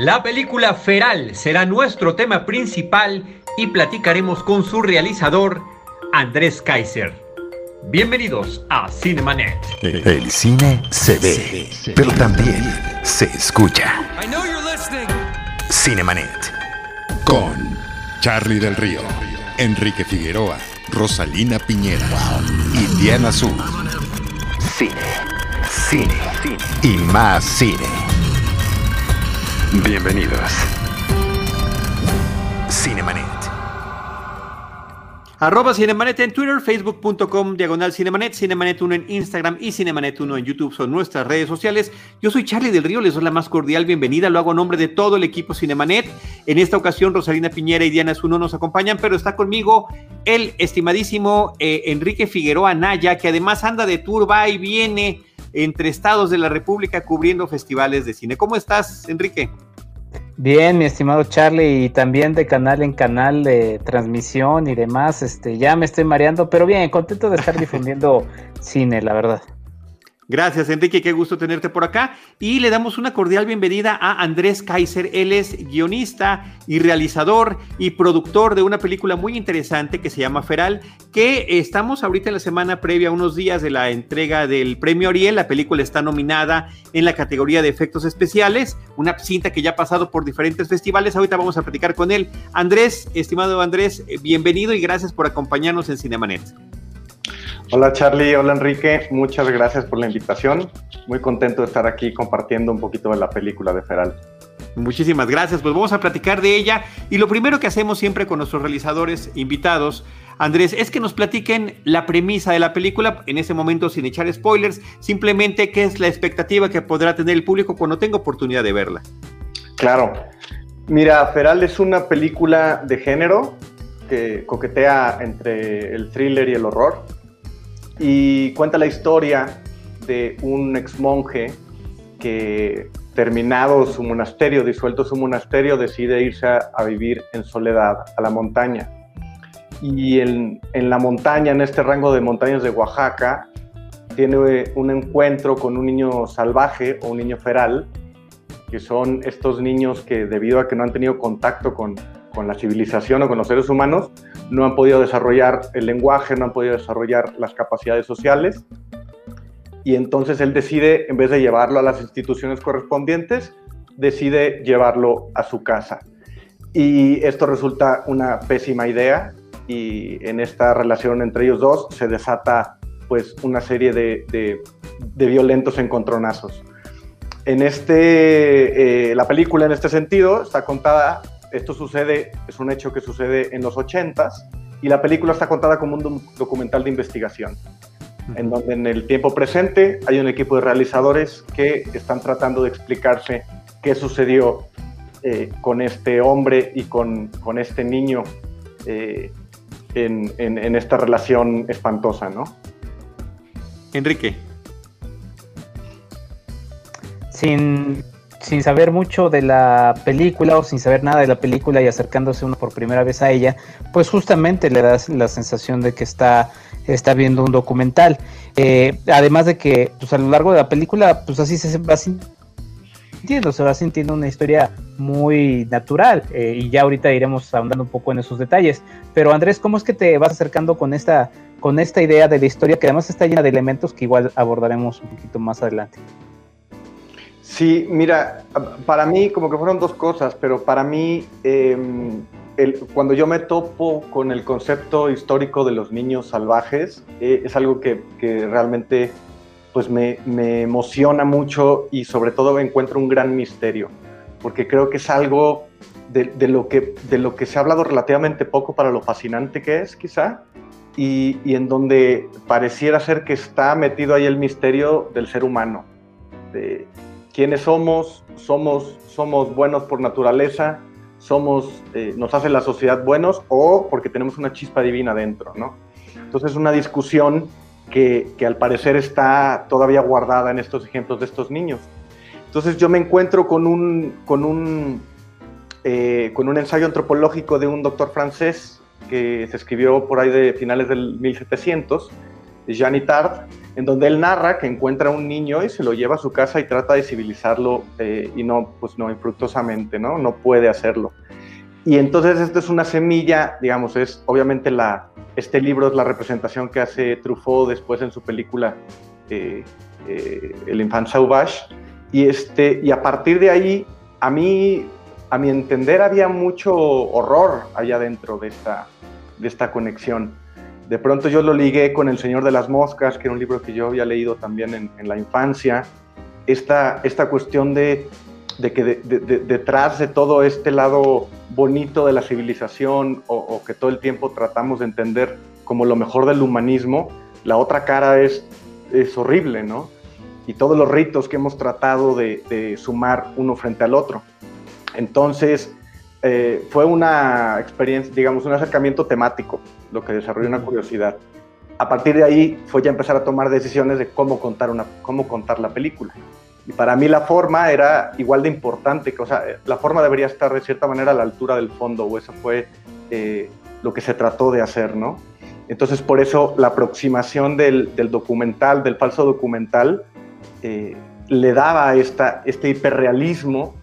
La película Feral será nuestro tema principal y platicaremos con su realizador, Andrés Kaiser. Bienvenidos a Cinemanet. El cine se ve, pero también se escucha. Cinemanet. Con Charlie del Río, Enrique Figueroa, Rosalina Piñera y Diana Azul. Cine, cine, cine y más cine. Bienvenidos. Cinemanet. Arroba Cinemanet en Twitter, facebook.com, diagonal Cinemanet, Cinemanet1 en Instagram y Cinemanet1 en YouTube son nuestras redes sociales. Yo soy Charlie del Río, les doy la más cordial bienvenida, lo hago a nombre de todo el equipo Cinemanet. En esta ocasión Rosalina Piñera y Diana Zuno nos acompañan, pero está conmigo el estimadísimo eh, Enrique Figueroa Naya, que además anda de tour, va y viene entre estados de la República cubriendo festivales de cine. ¿Cómo estás, Enrique? Bien, mi estimado Charlie, y también de canal en canal de transmisión y demás, este, ya me estoy mareando, pero bien, contento de estar difundiendo cine, la verdad. Gracias, Enrique, qué gusto tenerte por acá. Y le damos una cordial bienvenida a Andrés Kaiser. Él es guionista y realizador y productor de una película muy interesante que se llama Feral, que estamos ahorita en la semana previa, a unos días de la entrega del premio Ariel. La película está nominada en la categoría de efectos especiales, una cinta que ya ha pasado por diferentes festivales. Ahorita vamos a platicar con él. Andrés, estimado Andrés, bienvenido y gracias por acompañarnos en Cinemanet. Hola Charlie, hola Enrique, muchas gracias por la invitación. Muy contento de estar aquí compartiendo un poquito de la película de Feral. Muchísimas gracias, pues vamos a platicar de ella y lo primero que hacemos siempre con nuestros realizadores invitados, Andrés, es que nos platiquen la premisa de la película, en ese momento sin echar spoilers, simplemente qué es la expectativa que podrá tener el público cuando tenga oportunidad de verla. Claro, mira, Feral es una película de género que coquetea entre el thriller y el horror y cuenta la historia de un ex monje que terminado su monasterio, disuelto su monasterio, decide irse a, vivir en soledad a la montaña. Y en, la montaña, en este rango de montañas de Oaxaca, tiene un encuentro con un niño salvaje o un niño feral, que son estos niños que debido a que no han tenido contacto con, con la civilización o con los seres humanos, no han podido desarrollar el lenguaje, no han podido desarrollar las capacidades sociales. Y entonces él decide, en vez de llevarlo a las instituciones correspondientes, decide llevarlo a su casa. Y esto resulta una pésima idea y en esta relación entre ellos dos se desata pues una serie de, de, violentos encontronazos. En este, eh, la película en este sentido está contada esto sucede, es un hecho que sucede en los 80s y la película está contada como un documental de investigación, en donde en el tiempo presente hay un equipo de realizadores que están tratando de explicarse qué sucedió eh, con este hombre y con, con este niño eh, en, en, en, esta relación espantosa, ¿no? Enrique. Sin sin saber mucho de la película o sin saber nada de la película y acercándose uno por primera vez a ella, pues justamente le das la sensación de que está, está viendo un documental. Eh, además de que pues a lo largo de la película, pues así se va sintiendo, se va sintiendo una historia muy natural eh, y ya ahorita iremos ahondando un poco en esos detalles. Pero Andrés, ¿cómo es que te vas acercando con esta, con esta idea de la historia que además está llena de elementos que igual abordaremos un poquito más adelante? Sí, mira, para mí como que fueron dos cosas, pero para mí em, cuando yo me topo con el concepto histórico de los niños salvajes, eh, es algo que, realmente pues me, emociona mucho y sobre todo encuentro un gran misterio, porque creo que es algo de, lo, que, de lo que se ha hablado relativamente poco para lo fascinante que es, quizá, y, en donde pareciera ser que está metido ahí el misterio del ser humano. Quiénes somos, somos, somos buenos por naturaleza, somos, eh, nos hace la sociedad buenos o porque tenemos una chispa divina dentro, ¿no? Entonces es una discusión que, que, al parecer está todavía guardada en estos ejemplos de estos niños. Entonces yo me encuentro con un, con un, eh, con un ensayo antropológico de un doctor francés que se escribió por ahí de finales del 1700, Jean Itard, en donde él narra que encuentra a un niño y se lo lleva a su casa y trata de civilizarlo eh, y no, pues no, infructuosamente, ¿no? No puede hacerlo. Y entonces esto es una semilla, digamos, es obviamente la, este libro es la representación que hace Truffaut después en su película eh, eh, El Infant Sauvage. Y, este, y a partir de ahí, a mí, a mi entender, había mucho horror allá dentro de esta, de esta conexión. De pronto yo lo ligué con El Señor de las Moscas, que era un libro que yo había leído también en, la infancia. Esta, esta cuestión de, que detrás de todo este lado bonito de la civilización o, que todo el tiempo tratamos de entender como lo mejor del humanismo, la otra cara es, es horrible, ¿no? Y todos los ritos que hemos tratado de, sumar uno frente al otro. Entonces, eh, fue una experiencia, digamos, un acercamiento temático, lo que desarrolló una curiosidad. A partir de ahí fue ya empezar a tomar decisiones de cómo contar, una, cómo contar la película. Y para mí la forma era igual de importante, que, o sea, la forma debería estar de cierta manera a la altura del fondo, o eso fue eh, lo que se trató de hacer, ¿no? Entonces, por eso la aproximación del, del documental, del falso documental, eh, le daba esta, este hiperrealismo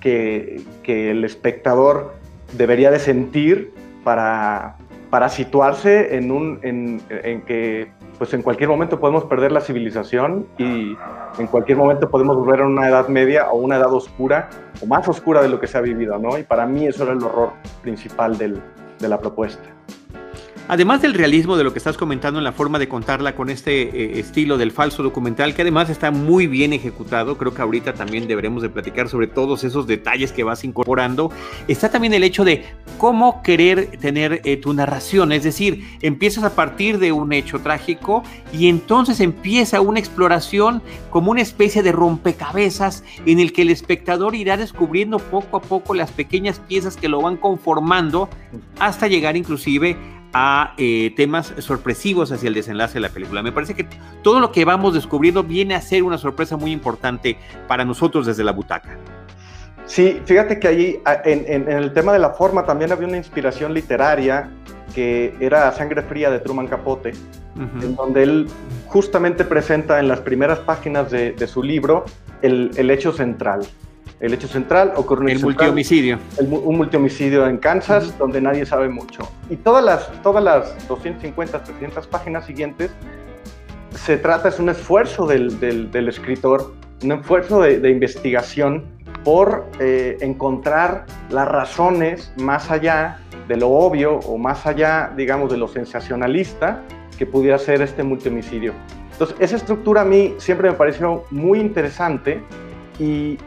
que, el espectador debería de sentir para, para situarse en, un, en, que pues en cualquier momento podemos perder la civilización y en cualquier momento podemos volver a una edad media o una edad oscura o más oscura de lo que se ha vivido, ¿no? Y para mí eso era el horror principal de la propuesta. Además del realismo de lo que estás comentando en la forma de contarla con este eh, estilo del falso documental, que además está muy bien ejecutado, creo que ahorita también deberemos de platicar sobre todos esos detalles que vas incorporando, está también el hecho de cómo querer tener eh, tu narración, es decir, empiezas a partir de un hecho trágico y entonces empieza una exploración como una especie de rompecabezas en el que el espectador irá descubriendo poco a poco las pequeñas piezas que lo van conformando hasta llegar inclusive a eh, temas sorpresivos hacia el desenlace de la película. Me parece que todo lo que vamos descubriendo viene a ser una sorpresa muy importante para nosotros desde la butaca. Sí, fíjate que ahí en, el tema de la forma también había una inspiración literaria que era Sangre Fría de Truman Capote, en donde él justamente presenta en las primeras páginas de, su libro el, el hecho central, el hecho central ocurrió el multihomicidio. un multihomicidio en Kansas, donde nadie sabe mucho. Y todas las, todas las 250, 300 páginas siguientes, se trata, es un esfuerzo del, del, escritor, un esfuerzo de, investigación por eh, encontrar las razones más allá de lo obvio o más allá, digamos, de lo sensacionalista que pudiera ser este multihomicidio. Entonces, esa estructura a mí siempre me pareció muy interesante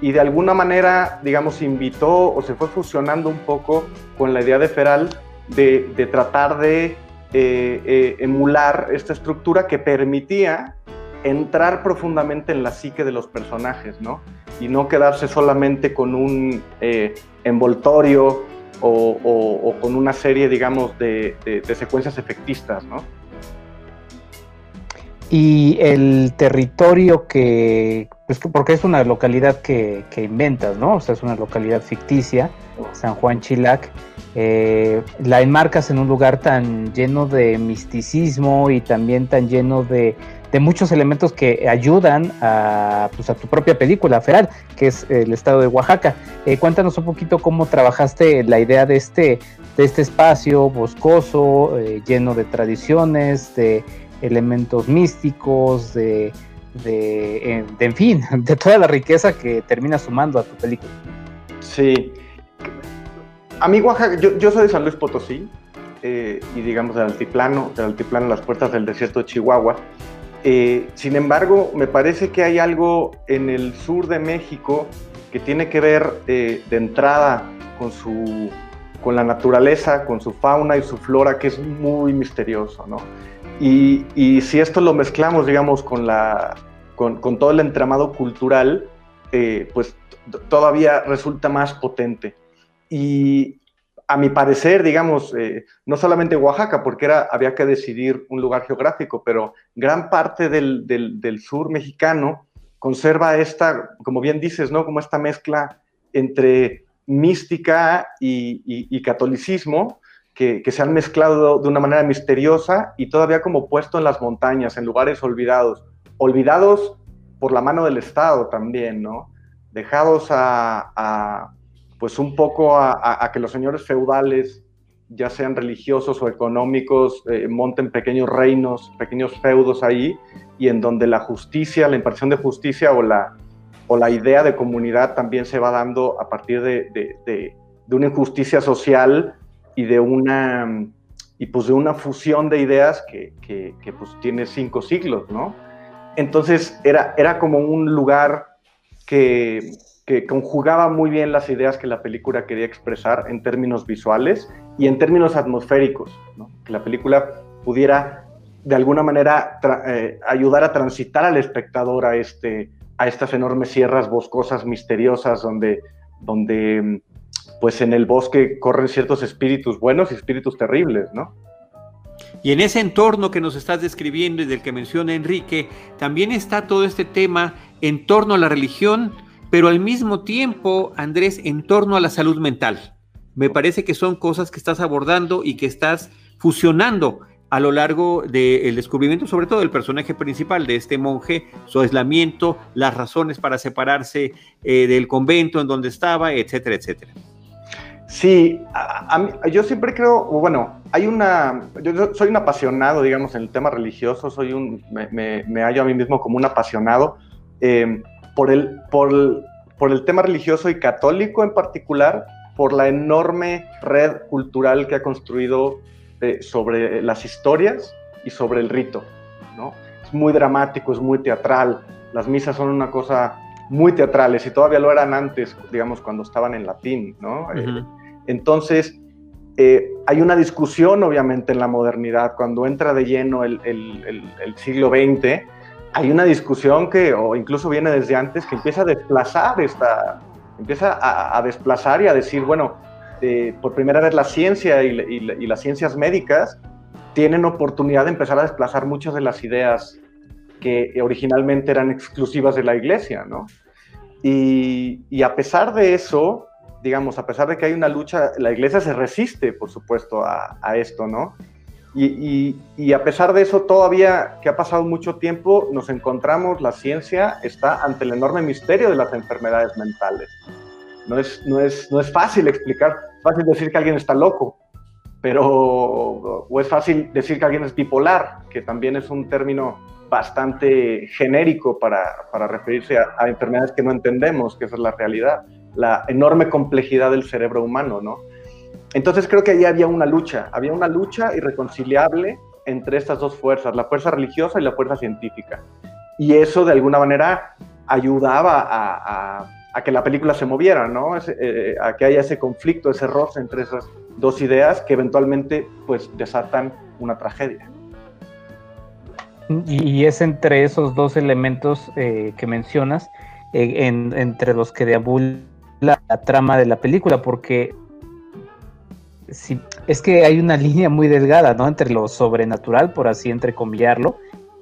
y, de alguna manera, digamos, invitó o se fue fusionando un poco con la idea de Feral de, tratar de eh, eh, emular esta estructura que permitía entrar profundamente en la psique de los personajes, ¿no? Y no quedarse solamente con un eh, envoltorio o, con una serie, digamos, de, de secuencias efectistas, ¿no? Y el territorio que, pues porque es una localidad que, inventas, ¿no? O sea, es una localidad ficticia, San Juan Chilac, eh, la enmarcas en un lugar tan lleno de misticismo y también tan lleno de, muchos elementos que ayudan a, pues, a tu propia película, Feral, que es el estado de Oaxaca. Eh, cuéntanos un poquito cómo trabajaste la idea de este, de este espacio boscoso, eh, lleno de tradiciones, de elementos místicos, de, de, en fin, de toda la riqueza que termina sumando a tu película. Sí. A mí Oaxaca, yo, soy de San Luis Potosí, eh, y digamos del altiplano, del altiplano, las puertas del desierto de Chihuahua. Eh, sin embargo, me parece que hay algo en el sur de México que tiene que ver eh, de entrada con su con la naturaleza, con su fauna y su flora, que es muy misterioso, ¿no? Y, si esto lo mezclamos, digamos, con, todo el entramado cultural, eh, pues todavía resulta más potente. Y a mi parecer, digamos, eh, no solamente Oaxaca, porque había que decidir un lugar geográfico, pero gran parte del, sur mexicano conserva esta, como bien dices, ¿no? Como esta mezcla entre mística y catolicismo, que, se han mezclado de una manera misteriosa y todavía como puesto en las montañas, en lugares olvidados. Olvidados por la mano del Estado también, ¿no? Dejados a, pues un poco a, que los señores feudales, ya sean religiosos o económicos, eh, monten pequeños reinos, pequeños feudos ahí, y en donde la justicia, la impartición de justicia o la, o la idea de comunidad también se va dando a partir de, de una injusticia social y de una, y pues de una fusión de ideas que, que, pues tiene cinco siglos, ¿no? Entonces era, era como un lugar que, que conjugaba muy bien las ideas que la película quería expresar en términos visuales y en términos atmosféricos, que la película pudiera de alguna manera eh, ayudar a transitar al espectador a, este, a estas enormes sierras boscosas misteriosas donde, donde pues en el bosque corren ciertos espíritus buenos y espíritus terribles, ¿no? Y en ese entorno que nos estás describiendo y del que menciona Enrique, también está todo este tema en torno a la religión, pero al mismo tiempo, Andrés, en torno a la salud mental. Me parece que son cosas que estás abordando y que estás fusionando a lo largo del descubrimiento, sobre todo del personaje principal de este monje, su aislamiento, las razones para separarse eh, del convento en donde estaba, etcétera, etcétera. Sí, yo siempre creo, bueno, hay una, yo soy un apasionado, digamos, en el tema religioso, soy un, me, me, hallo a mí mismo como un apasionado em, por, el, por, por el tema religioso y católico en particular, por la enorme red cultural que ha construido eh, sobre las historias y sobre el rito, ¿no? Es muy dramático, es muy teatral, las misas son una cosa muy teatrales y todavía lo eran antes, digamos, cuando estaban en latín, ¿no? Eh, entonces, eh, hay una discusión, obviamente, en la modernidad, cuando entra de lleno el, siglo XX, hay una discusión que, o incluso viene desde antes, que empieza a desplazar esta, empieza a, desplazar y a decir, bueno, eh, por primera vez la ciencia y, las ciencias médicas tienen oportunidad de empezar a desplazar muchas de las ideas que originalmente eran exclusivas de la iglesia, ¿no? Y a pesar de eso, digamos, a pesar de que hay una lucha, la iglesia se resiste, por supuesto, a, esto, ¿no? Y, a pesar de eso, todavía que ha pasado mucho tiempo, nos encontramos, la ciencia está ante el enorme misterio de las enfermedades mentales. No es, no es, no es fácil explicar, es fácil decir que alguien está loco, pero, o es fácil decir que alguien es bipolar, que también es un término bastante genérico para, para referirse a, a enfermedades que no entendemos, que esa es la realidad la enorme complejidad del cerebro humano, ¿no? Entonces creo que ahí había una lucha, había una lucha irreconciliable entre estas dos fuerzas, la fuerza religiosa y la fuerza científica. Y eso de alguna manera ayudaba a, que la película se moviera, ¿no? Eh, a que haya ese conflicto, ese roce entre esas dos ideas que eventualmente pues desatan una tragedia. Y es entre esos dos elementos eh, que mencionas, eh, entre los que deambula la, trama de la película, porque si, es que hay una línea muy delgada, ¿no? Entre lo sobrenatural, por así entrecomillarlo,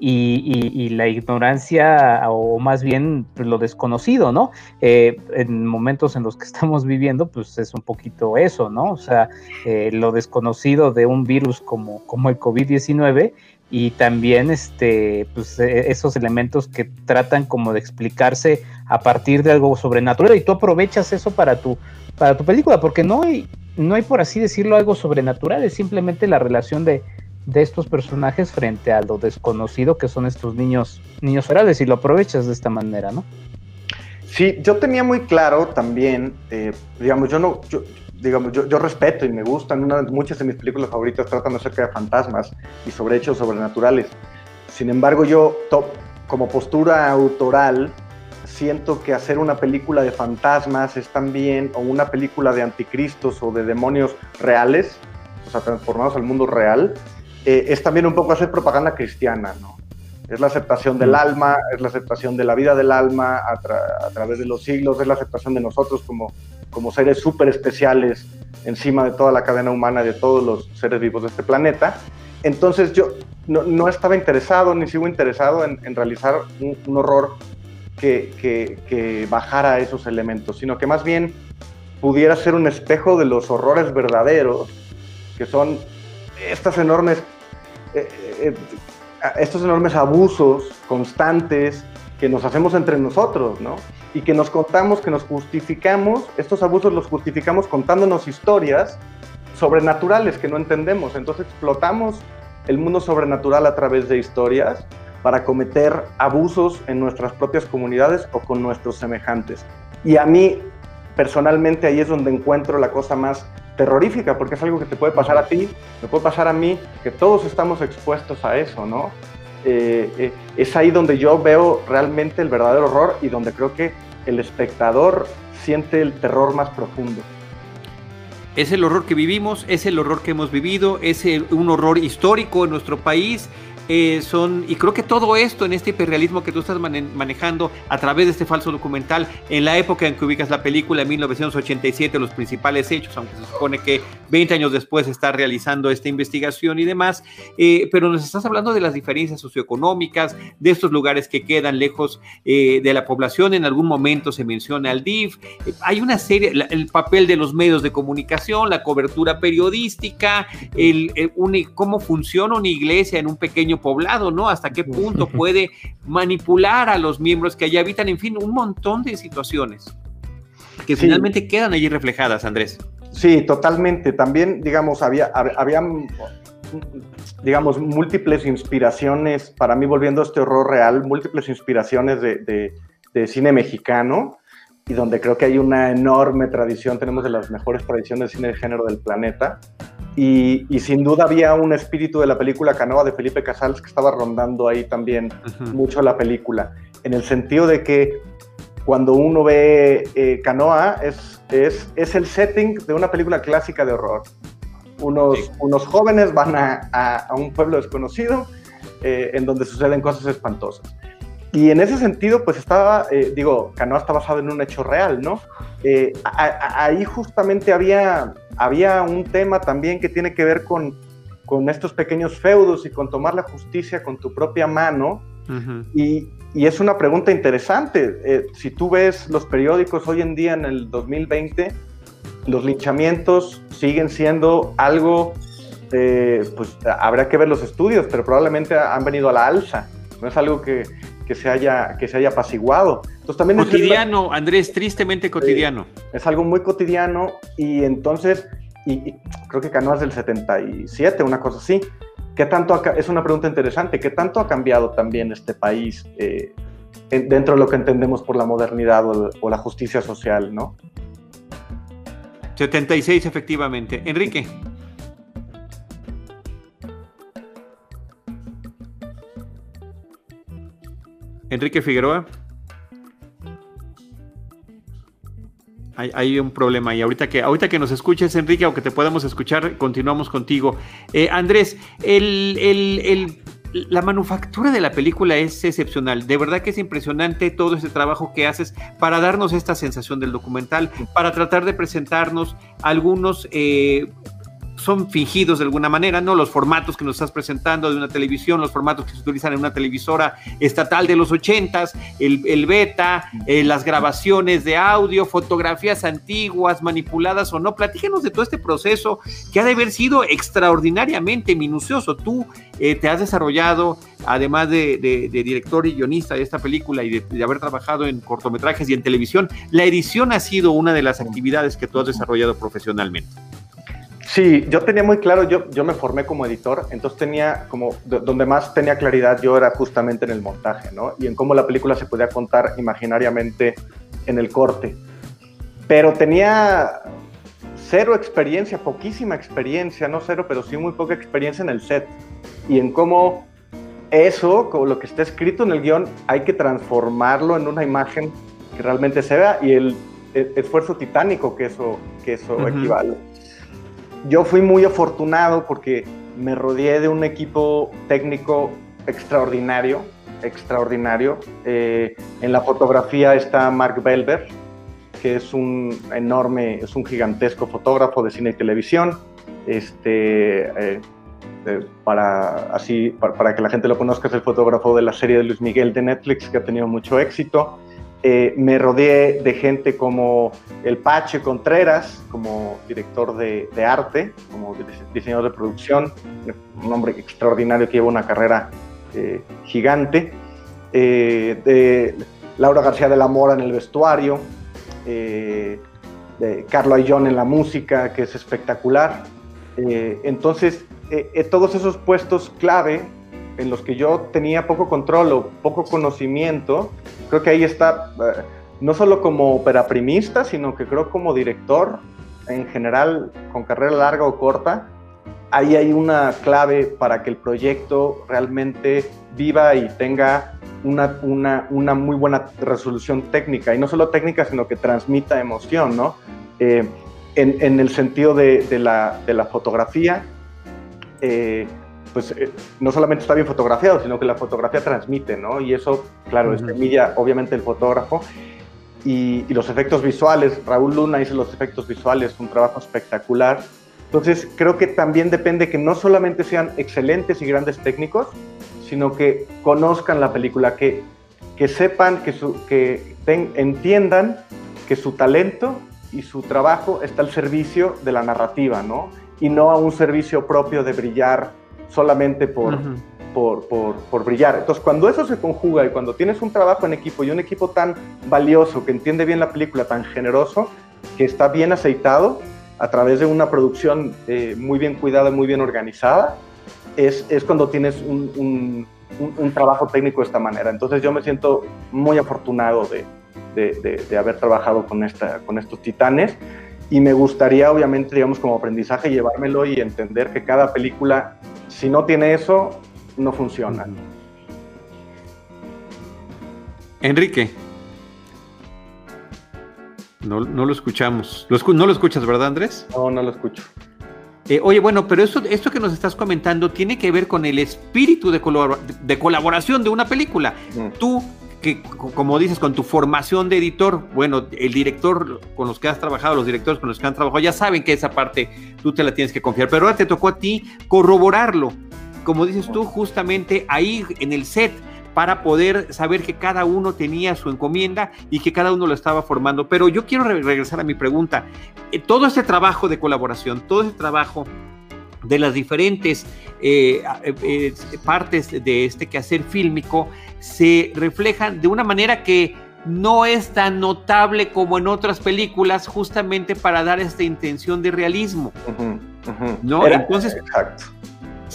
y, y, la ignorancia, o más bien lo desconocido, ¿no? Eh, en momentos en los que estamos viviendo, pues es un poquito eso, ¿no? O sea, eh, lo desconocido de un virus como, como el COVID-19 y también este, pues, e, esos elementos que tratan como de explicarse a partir de algo sobrenatural y tú aprovechas eso para tu, para tu película, porque no hay, no hay por así decirlo algo sobrenatural, es simplemente la relación de, de estos personajes frente a lo desconocido que son estos niños, niños ferales y lo aprovechas de esta manera, ¿no? Sí, yo tenía muy claro también, eh, digamos, yo no, digamos, yo, respeto y me gustan, muchas de mis películas favoritas tratan acerca de fantasmas y sobre hechos sobrenaturales. Sin embargo, yo, como postura autoral, siento que hacer una película de fantasmas es también, o una película de anticristos o de demonios reales, o sea, transformados al mundo real, eh, es también un poco hacer propaganda cristiana, ¿no? Es la aceptación del alma, es la aceptación de la vida del alma a, a través de los siglos, es la aceptación de nosotros como como seres súper especiales encima de toda la cadena humana, de todos los seres vivos de este planeta. Entonces yo no, estaba interesado, ni sigo interesado en, realizar un, horror que, que, bajara esos elementos, sino que más bien pudiera ser un espejo de los horrores verdaderos que que son estas enormes, eh, eh, estos enormes abusos constantes que nos hacemos entre nosotros, ¿no? Y que nos contamos, que nos justificamos, estos abusos los justificamos contándonos historias sobrenaturales que no entendemos. Entonces explotamos el mundo sobrenatural a través de historias para cometer abusos en nuestras propias comunidades o con nuestros semejantes. Y a mí, personalmente, ahí es donde encuentro la cosa más terrorífica, porque es algo que te puede pasar a ti, me puede pasar a mí, que todos estamos expuestos a eso, ¿no? Eh, eh, es ahí donde yo veo realmente el verdadero horror y donde creo que el espectador siente el terror más profundo. Es el horror que vivimos, es el horror que hemos vivido, es un horror histórico en nuestro país, eh, son, y creo que todo esto en este hiperrealismo que tú estás manejando a través de este falso documental, en la época en que ubicas la película, en 1987, los principales hechos, aunque se supone que 20 años después está realizando esta investigación y demás, eh, pero nos estás hablando de las diferencias socioeconómicas, de estos lugares que quedan lejos eh, de la población, en algún momento se menciona al DIF, hay una serie, el papel de los medios de comunicación, la cobertura periodística, el, cómo funciona una iglesia en un pequeño poblado, ¿no? Hasta qué punto puede manipular a los miembros que allí habitan, en fin, un montón de situaciones que finalmente quedan allí reflejadas, Andrés. Sí, totalmente. También, digamos, había, había, digamos, múltiples inspiraciones, para mí volviendo a este horror real, múltiples inspiraciones de, de cine mexicano y donde creo que hay una enorme tradición, tenemos de las mejores tradiciones de cine de género del planeta. Y, sin duda había un espíritu de la película Canoa de Felipe Casals que estaba rondando ahí también mucho la película, en el sentido de que cuando uno ve eh, Canoa es, es, es, el setting de una película clásica de horror. Unos, unos jóvenes van a, a, un pueblo desconocido eh, en donde suceden cosas espantosas. Y en ese sentido, pues estaba, eh, digo, Canoa está basado en un hecho real, ¿no? Eh, ahí justamente había, había un tema también que tiene que ver con, con estos pequeños feudos y con tomar la justicia con tu propia mano. y, y, es una pregunta interesante. Eh, si tú ves los periódicos hoy en día, en el 2020, los linchamientos siguen siendo algo, pues habrá que ver los estudios, pero probablemente han venido a la alza. No es algo que, que se haya, que se haya apaciguado. Entonces, también cotidiano, Andrés, tristemente cotidiano. es algo muy cotidiano y entonces, y, creo que Canoas del 77, una cosa así. ¿Qué tanto es una pregunta interesante, ¿qué tanto ha cambiado también este país eh, dentro de lo que entendemos por la modernidad o, o la justicia social, no? 76, efectivamente. Enrique. Enrique Figueroa. Hay, un problema y ahorita que, ahorita que nos escuches, Enrique, o que te podamos escuchar, continuamos contigo. Eh, Andrés, la manufactura de la película es excepcional. De verdad que es impresionante todo ese trabajo que haces para darnos esta sensación del documental, para tratar de presentarnos algunos eh, son fingidos de alguna manera, ¿no? Los formatos que nos estás presentando de una televisión, los formatos que se utilizan en una televisora estatal de los ochentas, el, el beta, eh, las grabaciones de audio, fotografías antiguas, manipuladas o no. Platícanos de todo este proceso que ha de haber sido extraordinariamente minucioso. Tú eh, te has desarrollado, además de, director y guionista de esta película y de haber trabajado en cortometrajes y en televisión, la edición ha sido una de las actividades que tú has desarrollado profesionalmente. Sí, yo tenía muy claro, yo, yo me formé como editor, entonces tenía como, donde más tenía claridad yo era justamente en el montaje, ¿no? Y en cómo la película se podía contar imaginariamente en el corte. Pero tenía cero experiencia, poquísima experiencia, no cero, pero sí muy poca experiencia en el set. Y en cómo eso, como lo que está escrito en el guion, hay que transformarlo en una imagen que realmente se vea y el, esfuerzo titánico que eso, que eso equivale yo fui muy afortunado porque me rodeé de un equipo técnico extraordinario, extraordinario. Eh, en la fotografía está Mark Belber, que es un enorme, es un gigantesco fotógrafo de cine y televisión. Este, eh, eh, para, así, para, que la gente lo conozca, es el fotógrafo de la serie de Luis Miguel de Netflix, que ha tenido mucho éxito. Eh, me rodeé de gente como el Pache Contreras, como director de, arte, como diseñador de producción, un hombre extraordinario que lleva una carrera eh, gigante, eh, de Laura García de la Mora en el vestuario, de Carlo Ayllón en la música, que es espectacular. entonces, todos esos puestos clave en los que yo tenía poco control o poco conocimiento, creo que ahí está, eh, no solo como operaprimista, sino que creo como director en general, con carrera larga o corta, ahí hay una clave para que el proyecto realmente viva y tenga una, una, una muy buena resolución técnica, y no solo técnica, sino que transmita emoción, ¿no? Eh, en, en, el sentido de, de, la, de la, fotografía, eh, pues eh, no solamente está bien fotografiado, sino que la fotografía transmite, ¿no? Y eso, claro, es semilla, obviamente, el fotógrafo. Y, los efectos visuales, Raúl Luna hizo los efectos visuales, un trabajo espectacular. Entonces, creo que también depende que no solamente sean excelentes y grandes técnicos, sino que conozcan la película, que, que sepan, que, su, que entiendan que su talento y su trabajo está al servicio de la narrativa, ¿no? Y no a un servicio propio de brillar solamente por, por, por, brillar. Entonces, cuando eso se conjuga y cuando tienes un trabajo en equipo y un equipo tan valioso, que entiende bien la película, tan generoso, que está bien aceitado a través de una producción eh, muy bien cuidada, muy bien organizada, es, es cuando tienes un, un, un, trabajo técnico de esta manera. Entonces, yo me siento muy afortunado de, de, de, haber trabajado con, esta, con estos titanes y me gustaría, obviamente, digamos, como aprendizaje, llevármelo y entender que cada película si no tiene eso, no funciona. Enrique. No, lo escuchamos. no lo escuchas, ¿verdad, Andrés? No, no lo escucho. Eh, oye, bueno, pero esto, esto que nos estás comentando tiene que ver con el espíritu de, de colaboración de una película. Tú que, como dices, con tu formación de editor, bueno, el director con los que has trabajado, los directores con los que han trabajado, ya saben que esa parte tú te la tienes que confiar, pero ahora te tocó a ti corroborarlo, como dices tú, justamente ahí en el set, para poder saber que cada uno tenía su encomienda y que cada uno lo estaba formando. Pero yo quiero regresar a mi pregunta. Eh, todo este trabajo de colaboración, todo este trabajo de las diferentes eh, eh, partes de este quehacer fílmico se reflejan de una manera que no es tan notable como en otras películas, justamente para dar esta intención de realismo. ¿No? Entonces, exacto.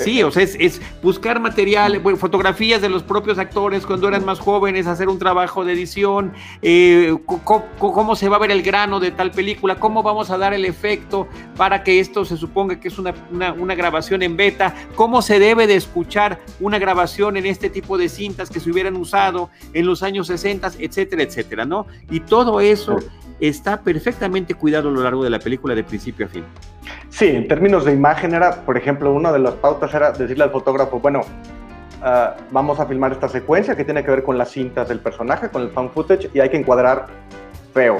Sí, o sea, es, buscar material, fotografías de los propios actores cuando eran más jóvenes, hacer un trabajo de edición, eh, cómo, se va a ver el grano de tal película, cómo vamos a dar el efecto para que esto se suponga que es una, grabación en beta, cómo se debe de escuchar una grabación en este tipo de cintas que se hubieran usado en los años 60, etcétera, etcétera, ¿no? Y todo eso está perfectamente cuidado a lo largo de la película de principio a fin. Sí, en términos de imagen era, por ejemplo, una de las pautas era decirle al fotógrafo, bueno, ah, vamos a filmar esta secuencia que tiene que ver con las cintas del personaje, con el fan footage, y hay que encuadrar feo.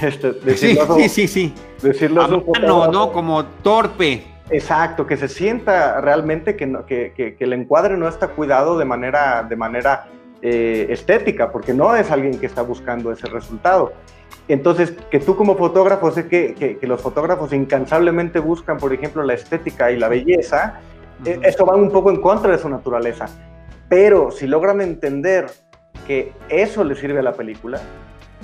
Este, sí, sí, sí, sí. Decirlo no, no, como torpe. Exacto, que se sienta realmente que, que, que, que, el encuadre no está cuidado de manera, de manera eh, estética, porque no es alguien que está buscando ese resultado. Entonces, que tú como fotógrafo, sé que, los fotógrafos incansablemente buscan, por ejemplo, la estética y la belleza, eh, eso va un poco en contra de su naturaleza. Pero si logran entender que eso le sirve a la película,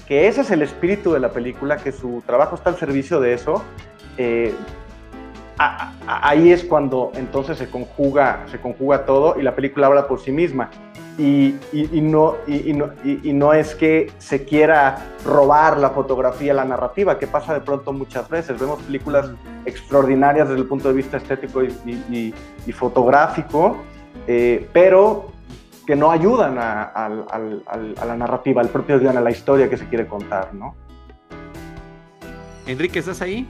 que ese es el espíritu de la película, que su trabajo está al servicio de eso, eh, ahí es cuando entonces se conjuga, se conjuga todo y la película habla por sí misma. Y, no, y, no, y, no, es que se quiera robar la fotografía, la narrativa, que pasa de pronto muchas veces. Vemos películas extraordinarias desde el punto de vista estético y, fotográfico, eh, pero que no ayudan a, la narrativa, al propio guion, a la historia que se quiere contar, ¿no? Enrique, ¿estás ahí?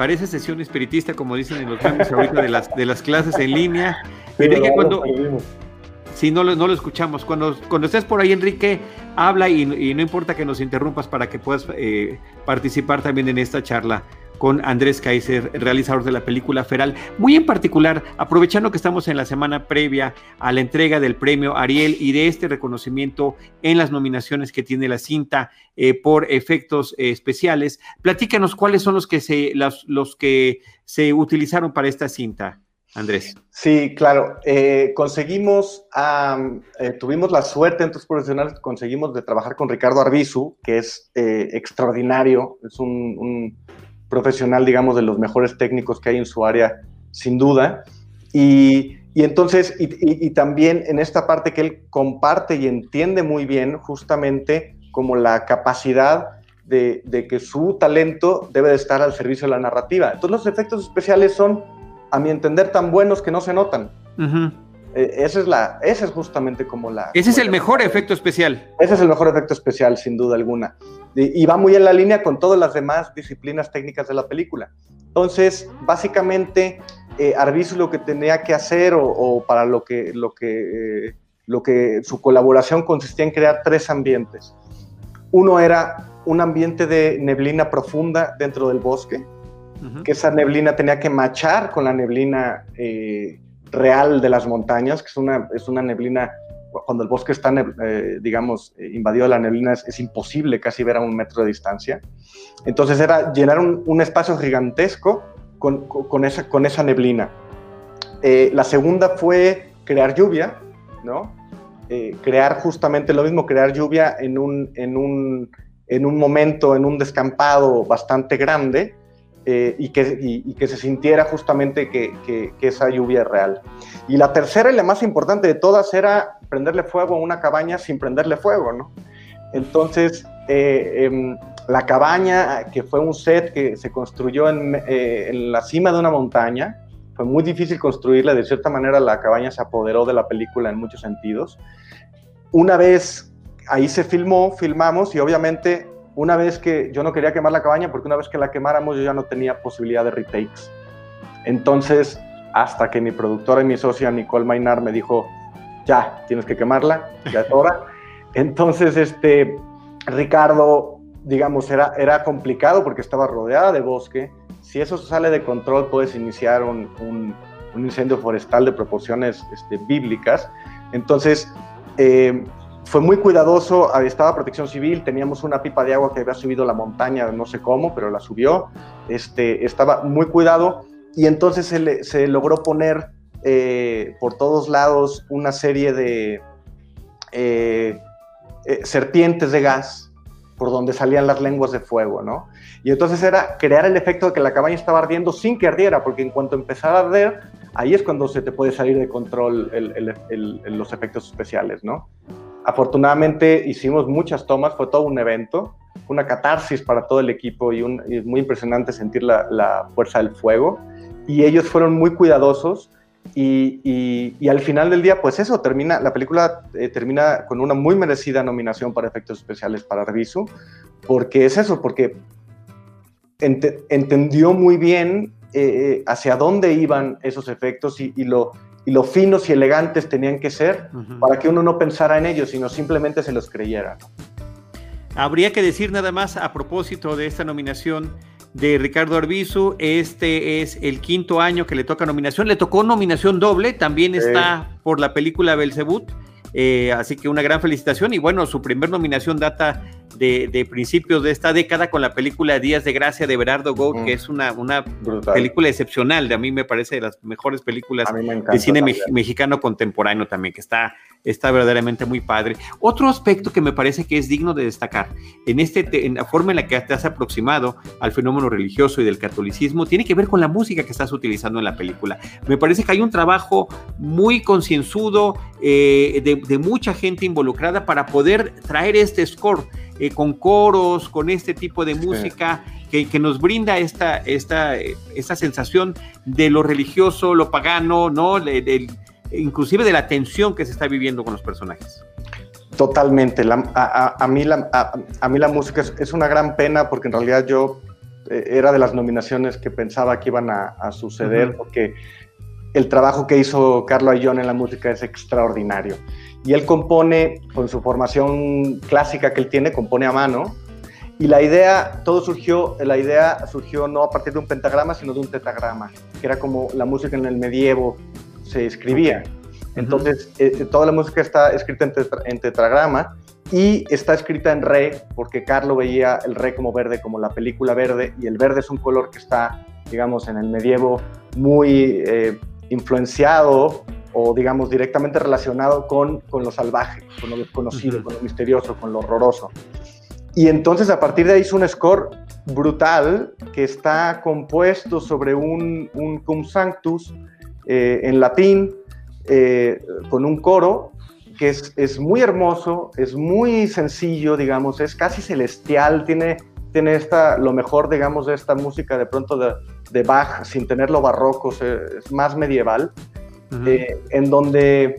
Parece sesión espiritista, como dicen en los memes ahorita de las, de las clases en línea. Enrique, cuando... Sí, no lo, no lo escuchamos. Cuando, cuando estés por ahí, Enrique, habla y, no importa que nos interrumpas para que puedas eh, participar también en esta charla. Con Andrés Kaiser, realizador de la película Feral. Muy en particular, aprovechando que estamos en la semana previa a la entrega del premio Ariel y de este reconocimiento en las nominaciones que tiene la cinta eh, por efectos eh, especiales, platícanos cuáles son los que se, los que se utilizaron para esta cinta. Andrés. Sí, claro. Eh, conseguimos, tuvimos la suerte en tus profesionales, conseguimos de trabajar con Ricardo Arbizu, que es extraordinario, es un, profesional, digamos, de los mejores técnicos que hay en su área, sin duda. Y, entonces, y, también en esta parte que él comparte y entiende muy bien, justamente como la capacidad de, que su talento debe de estar al servicio de la narrativa. Entonces, los efectos especiales son, a mi entender, tan buenos que no se notan. Eh, esa, es la, esa es justamente como la... Ese es el mejor efecto especial. Ese es el mejor efecto especial, sin duda alguna. Y, va muy en la línea con todas las demás disciplinas técnicas de la película. Entonces, básicamente, eh, Arbizu lo que tenía que hacer, o, para lo que, lo, que, eh, lo que su colaboración consistía en crear tres ambientes. Uno era un ambiente de neblina profunda dentro del bosque, que esa neblina tenía que machar con la neblina eh, real de las montañas, que es una, es una neblina, cuando el bosque está, eh, digamos, eh, invadido de la neblina, es, imposible casi ver a un metro de distancia. Entonces era llenar un, espacio gigantesco con, con, esa, con esa neblina. Eh, la segunda fue crear lluvia, ¿no? crear justamente lo mismo, crear lluvia en un, en un, en un momento, en un descampado bastante grande, eh, y, que, que, se sintiera justamente que, que, esa lluvia es real. Y la tercera y la más importante de todas era prenderle fuego a una cabaña sin prenderle fuego, ¿no? Entonces, eh, em, la cabaña, que fue un set que se construyó eh, en, la cima de una montaña, fue muy difícil construirla, de cierta manera la cabaña se apoderó de la película en muchos sentidos. Una vez ahí se filmó, filmamos y obviamente una vez que yo no quería quemar la cabaña porque una vez que la quemáramos yo ya no tenía posibilidad de retakes. Entonces, hasta que mi productora y mi socia Nicole Mainar me dijo, ya, tienes que quemarla, ya es hora. Entonces, este, Ricardo, digamos, era, era complicado porque estaba rodeada de bosque. Si eso sale de control, puedes iniciar un, un, incendio forestal de proporciones este, bíblicas. Entonces, eh, fue muy cuidadoso, estaba protección civil, teníamos una pipa de agua que había subido la montaña, no sé cómo, pero la subió, este, estaba muy cuidado y entonces se, logró poner eh, por todos lados una serie de eh, eh, serpientes de gas por donde salían las lenguas de fuego, ¿no? Y entonces era crear el efecto de que la cabaña estaba ardiendo sin que ardiera, porque en cuanto empezara a arder, ahí es cuando se te puede salir de control los efectos especiales, ¿no? Afortunadamente hicimos muchas tomas, fue todo un evento, una catarsis para todo el equipo y, un, es muy impresionante sentir la, fuerza del fuego. Y ellos fueron muy cuidadosos y, y, al final del día, pues eso, termina, la película eh, termina con una muy merecida nominación para efectos especiales para Reviso, porque es eso, porque entendió muy bien eh, eh, hacia dónde iban esos efectos y, y lo, y lo finos y elegantes tenían que ser para que uno no pensara en ellos, sino simplemente se los creyera. Habría que decir nada más a propósito de esta nominación de Ricardo Arbizu, este es el quinto año que le toca nominación, le tocó nominación doble, también está por la película Belzebut, eh, así que una gran felicitación y bueno, su primer nominación data de, principios de esta década con la película Días de Gracia de Berardo que mm. es una, una película excepcional, de a mí me parece de las mejores películas de cine mexicano contemporáneo también, que está, está verdaderamente muy padre. Otro aspecto que me parece que es digno de destacar en, este, en la forma en la que te has aproximado al fenómeno religioso y del catolicismo tiene que ver con la música que estás utilizando en la película. Me parece que hay un trabajo muy concienzudo eh, de, de mucha gente involucrada para poder traer este score eh, con coros, con este tipo de música que, que, nos brinda esta, esta, esta sensación de lo religioso, lo pagano, ¿no? inclusive de la tensión que se está viviendo con los personajes. Totalmente. a, mí la, a, mí la música es, una gran pena porque en realidad yo eh, era de las nominaciones que pensaba que iban a, suceder porque el trabajo que hizo Carlo Ayllón en la música es extraordinario y él compone, con su formación clásica que él tiene, compone a mano. Y la idea, todo surgió, la idea surgió no a partir de un pentagrama, sino de un tetagrama, que era como la música en el medievo se escribía. Entonces, eh, toda la música está escrita en, en, tetragrama y está escrita en re, porque Carlo veía el re como verde, como la película verde, y el verde es un color que está, digamos, en el medievo muy eh, influenciado o, digamos, directamente relacionado con, con lo salvaje, con lo desconocido, con lo misterioso, con lo horroroso. Y entonces a partir de ahí hizo un score brutal que está compuesto sobre un, un cum sanctus eh, en latín, eh, con un coro que es, es, muy hermoso, es muy sencillo, digamos, es casi celestial, tiene, tiene esta, lo mejor, digamos, de esta música de pronto de, de Bach, sin tener lo barroco, es más medieval, eh, en, donde,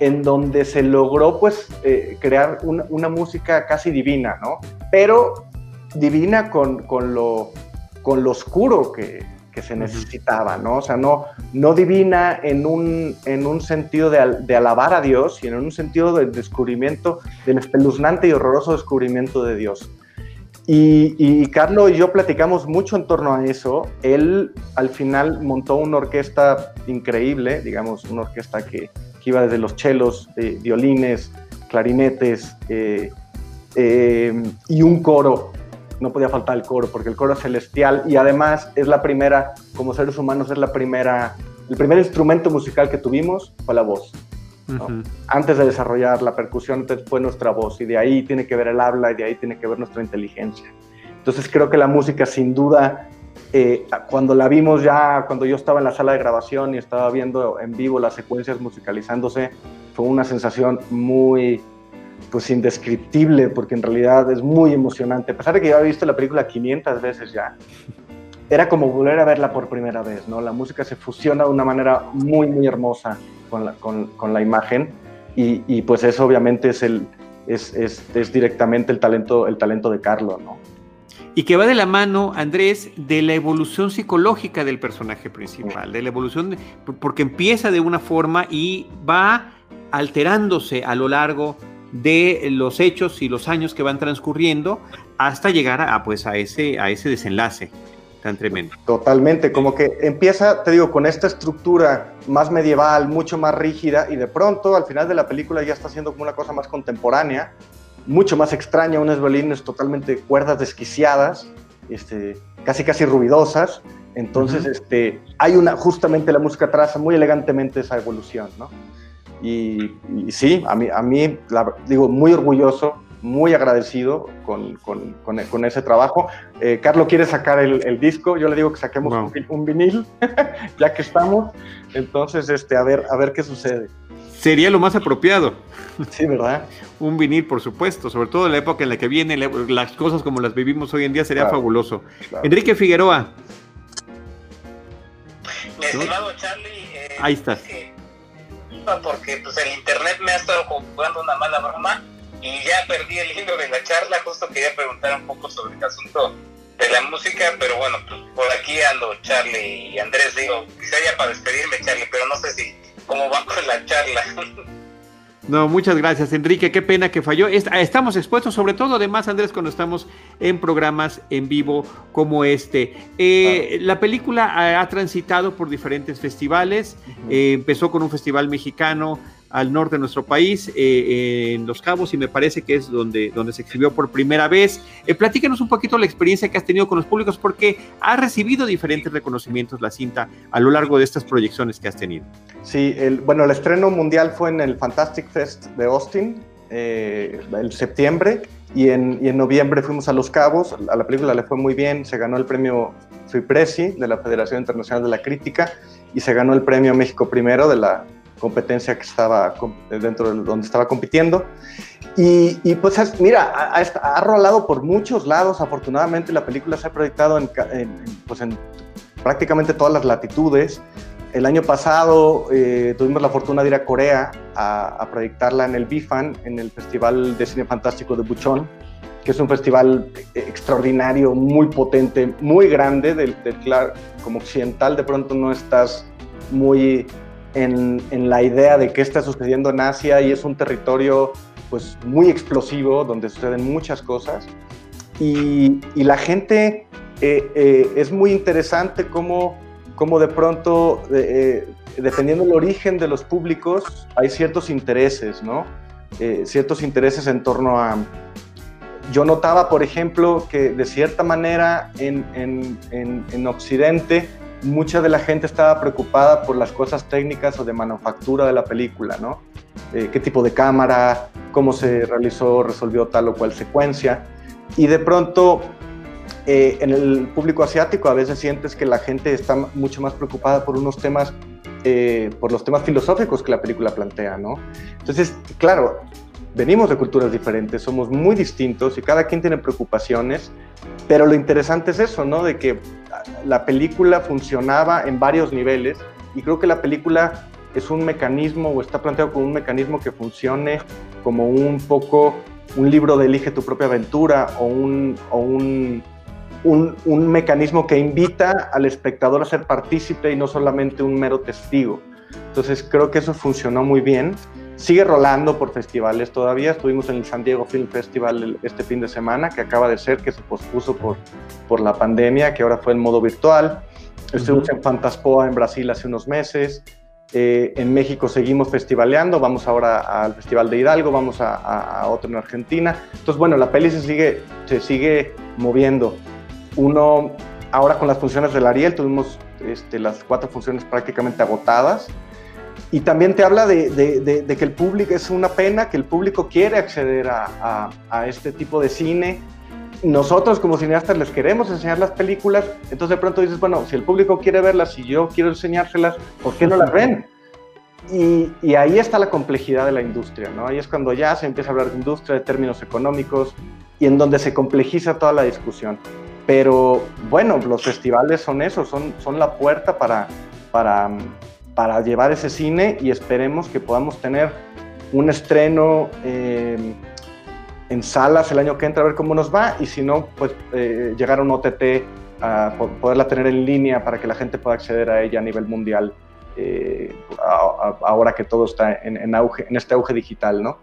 en donde se logró pues eh, crear una, una, música casi divina, ¿no? Pero divina con, con, lo, con lo oscuro que, que se necesitaba, ¿no? O sea, no, no divina en un, en un sentido de, de, alabar a Dios, sino en un sentido del descubrimiento, del espeluznante y horroroso descubrimiento de Dios. Y, y Carlos y yo platicamos mucho en torno a eso. Él al final montó una orquesta increíble, digamos, una orquesta que, iba desde los chelos, eh, violines, clarinetes eh, eh, y un coro no podía faltar el coro, porque el coro es celestial y además es la primera, como seres humanos, es la primera, el primer instrumento musical que tuvimos fue la voz. Antes de desarrollar la percusión, fue nuestra voz y de ahí tiene que ver el habla y de ahí tiene que ver nuestra inteligencia. Entonces creo que la música sin duda, eh, cuando la vimos ya, cuando yo estaba en la sala de grabación y estaba viendo en vivo las secuencias musicalizándose, fue una sensación muy, pues indescriptible, porque en realidad es muy emocionante. A pesar de que yo había visto la película 500 veces ya, era como volver a verla por primera vez, ¿no? La música se fusiona de una manera muy, muy hermosa con la, imagen y, pues eso obviamente es, el, es, es, es, directamente el talento, el talento de Carlos, ¿no? Y que va de la mano, Andrés, de la evolución psicológica del personaje principal, de la evolución, porque empieza de una forma y va alterándose a lo largo de los hechos y los años que van transcurriendo hasta llegar a, pues, a, ese, a ese desenlace tan tremendo. Totalmente, como que empieza, te digo, con esta estructura más medieval, mucho más rígida, y de pronto al final de la película ya está siendo como una cosa más contemporánea, mucho más extraña, unas violines totalmente cuerdas desquiciadas, este, casi casi ruidosas. Entonces, uh -huh. este, hay una, justamente la música traza muy elegantemente esa evolución, ¿no? Y, y, sí, a mí, a mí la, digo, muy orgulloso, muy agradecido con, con, con, con ese trabajo. Eh, Carlos quiere sacar el, el, disco, yo le digo que saquemos un, un, vinil, ya que estamos. Entonces, este, a, ver, a ver qué sucede. Sería lo más apropiado. Sí, ¿verdad? un vinil, por supuesto, sobre todo en la época en la que viene, las cosas como las vivimos hoy en día, sería claro, fabuloso. Claro. Enrique Figueroa. Mi estimado Charlie. Eh, Ahí estás. Eh, porque pues el internet me ha estado jugando una mala broma y ya perdí el hilo de la charla, justo quería preguntar un poco sobre el asunto de la música, pero bueno, pues por aquí ando Charlie y Andrés, digo, quizá ya para despedirme Charlie, pero no sé si cómo va con la charla. No, muchas gracias, Enrique. Qué pena que falló. Estamos expuestos, sobre todo, además, Andrés, cuando estamos en programas en vivo como este. Eh, claro. La película ha, ha, transitado por diferentes festivales. Uh -huh. eh, empezó con un festival mexicano al norte de nuestro país, eh, en Los Cabos, y me parece que es donde, donde se exhibió por primera vez. Eh, platícanos un poquito la experiencia que has tenido con los públicos, porque ha recibido diferentes reconocimientos la cinta a lo largo de estas proyecciones que has tenido. Sí, el, bueno, el estreno mundial fue en el Fantastic Fest de Austin, eh, el septiembre, y en, y en, noviembre fuimos a Los Cabos, a la película le fue muy bien, se ganó el premio FIPRESI de la Federación Internacional de la Crítica, y se ganó el premio México Primero de la competencia que estaba dentro de donde estaba compitiendo. Y, y pues, mira, ha, ha, rolado por muchos lados. Afortunadamente, la película se ha proyectado en, en, pues en prácticamente todas las latitudes. El año pasado eh, tuvimos la fortuna de ir a Corea a, a, proyectarla en el BIFAN, en el Festival de Cine Fantástico de Buchon, que es un festival extraordinario, muy potente, muy grande. Del, del, como occidental, de pronto no estás muy en, en, la idea de qué está sucediendo en Asia y es un territorio pues muy explosivo donde suceden muchas cosas y, la gente eh, eh, es muy interesante cómo, cómo de pronto, eh, dependiendo del origen de los públicos, hay ciertos intereses, ¿no? ciertos intereses en torno a... Yo notaba, por ejemplo, que de cierta manera en, en, en Occidente mucha de la gente estaba preocupada por las cosas técnicas o de manufactura de la película, ¿no? Eh, qué tipo de cámara, cómo se realizó, resolvió tal o cual secuencia. Y de pronto, eh, en el público asiático a veces sientes que la gente está mucho más preocupada por unos temas, eh, por los temas filosóficos que la película plantea, ¿no? Entonces, claro, venimos de culturas diferentes, somos muy distintos y cada quien tiene preocupaciones, pero lo interesante es eso, ¿no? De que la película funcionaba en varios niveles y creo que la película es un mecanismo o está planteado como un mecanismo que funcione como un poco un libro de elige tu propia aventura o un, un, mecanismo que invita al espectador a ser partícipe y no solamente un mero testigo. Entonces creo que eso funcionó muy bien. Sigue rolando por festivales todavía. Estuvimos en el San Diego Film Festival este fin de semana, que acaba de ser, que se pospuso por, por la pandemia, que ahora fue en modo virtual. Estuvimos en Fantaspoa en Brasil hace unos meses. Eh, en México seguimos festivaleando, vamos ahora al Festival de Hidalgo, vamos a, otro en Argentina. Entonces, bueno, la peli se sigue, se sigue moviendo. Uno, ahora con las funciones del Ariel, tuvimos este, las cuatro funciones prácticamente agotadas. Y también te habla de, que el público, es una pena que el público quiere acceder a, a este tipo de cine, nosotros como cineastas les queremos enseñar las películas, entonces de pronto dices, bueno, si el público quiere verlas y yo quiero enseñárselas, ¿por qué no las ven? Y, ahí está la complejidad de la industria, ¿no? Ahí es cuando ya se empieza a hablar de industria, de términos económicos y en donde se complejiza toda la discusión. Pero bueno, los festivales son eso, son, son la puerta para, para, para llevar ese cine y esperemos que podamos tener un estreno. Eh, en salas el año que entra a ver cómo nos va y si no, pues eh, llegar a un OTT, a poderla tener en línea para que la gente pueda acceder a ella a nivel mundial, eh, ahora que todo está en, auge, en este auge digital, ¿no?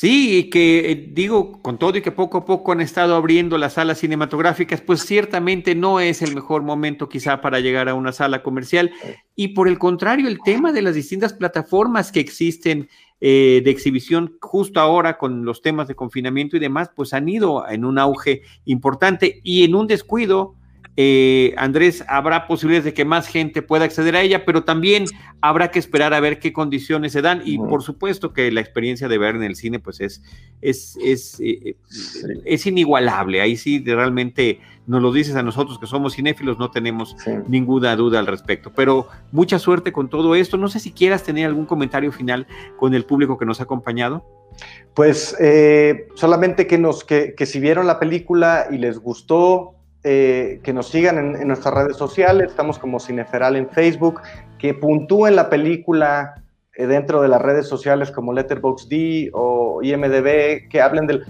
Sí, y que eh, digo, con todo y que poco a poco han estado abriendo las salas cinematográficas, pues ciertamente no es el mejor momento quizá para llegar a una sala comercial. Y por el contrario, el tema de las distintas plataformas que existen eh, de exhibición justo ahora con los temas de confinamiento y demás, pues han ido en un auge importante y en un descuido. Eh, Andrés, habrá posibilidades de que más gente pueda acceder a ella, pero también habrá que esperar a ver qué condiciones se dan y por supuesto que la experiencia de ver en el cine pues es, es, es, eh, es inigualable, ahí sí realmente nos lo dices a nosotros que somos cinéfilos, no tenemos ninguna duda al respecto. Pero mucha suerte con todo esto. No sé si quieras tener algún comentario final con el público que nos ha acompañado. Pues eh, solamente que, nos, que, si vieron la película y les gustó, eh, que nos sigan en, nuestras redes sociales, estamos como Cineferal en Facebook, que puntúen la película eh, dentro de las redes sociales como Letterboxd o IMDB, que hablen del...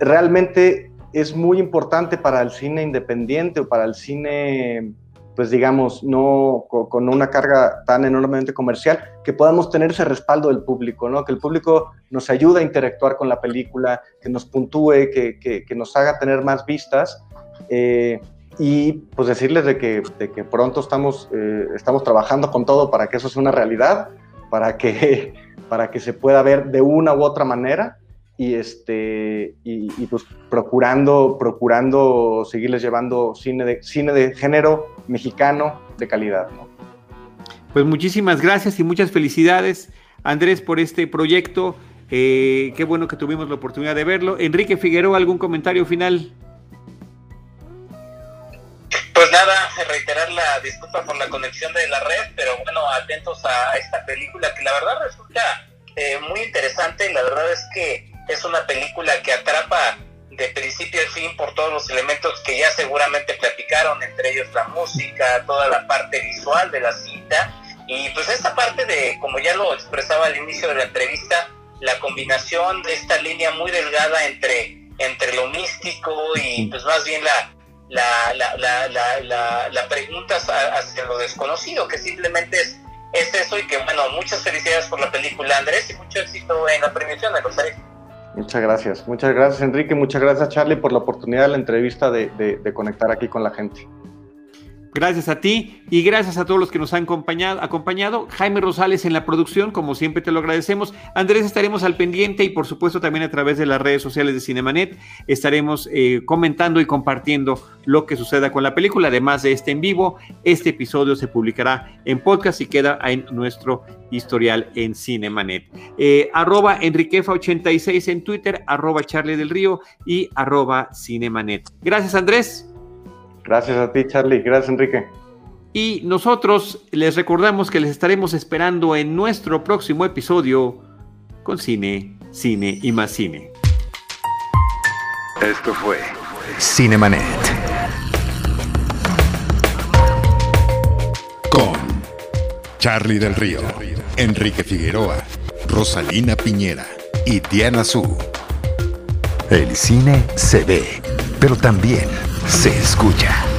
Realmente es muy importante para el cine independiente o para el cine, pues digamos, no con una carga tan enormemente comercial, que podamos tener ese respaldo del público, ¿no? Que el público nos ayude a interactuar con la película, que nos puntúe, que, que, nos haga tener más vistas. Eh, y pues decirles de que, de que pronto estamos, eh, estamos trabajando con todo para que eso sea una realidad, para que, para que se pueda ver de una u otra manera y este y, pues procurando procurando seguirles llevando cine de cine de género mexicano de calidad pues muchísimas gracias y muchas felicidades Andrés por este proyecto. Eh, qué bueno que tuvimos la oportunidad de verlo. Enrique Figueroa algún comentario final pues nada, reiterar la disculpa por la conexión de la red, pero bueno, atentos a esta película que la verdad resulta eh, muy interesante. La verdad es que es una película que atrapa de principio a fin por todos los elementos que ya seguramente platicaron, entre ellos la música, toda la parte visual de la cinta y pues esta parte de, como ya lo expresaba al inicio de la entrevista, la combinación de esta línea muy delgada entre, entre lo místico y pues más bien la, la, la, la, la, pregunta hacia lo desconocido, que simplemente es, es eso y que bueno, muchas felicidades por la película Andrés y mucho éxito en la premiación los Muchas gracias, muchas gracias Enrique, muchas gracias Charlie por la oportunidad de la entrevista de, de conectar aquí con la gente. Gracias a ti y gracias a todos los que nos han acompañado, acompañado. Jaime Rosales en la producción, como siempre te lo agradecemos. Andrés, estaremos al pendiente y por supuesto también a través de las redes sociales de Cinemanet estaremos eh, comentando y compartiendo lo que suceda con la película. Además de este en vivo, este episodio se publicará en podcast y queda en nuestro historial en Cinemanet. Eh, arroba Enriquefa86 en Twitter, arroba Charlie del Río y arroba Cinemanet. Gracias Andrés. Gracias a ti, Charlie. Gracias, Enrique. Y nosotros les recordamos que les estaremos esperando en nuestro próximo episodio con cine, cine y más cine. Esto fue Cinemanet. Con Charlie del Río, Enrique Figueroa, Rosalina Piñera y Diana Su. El cine se ve, pero también se escucha.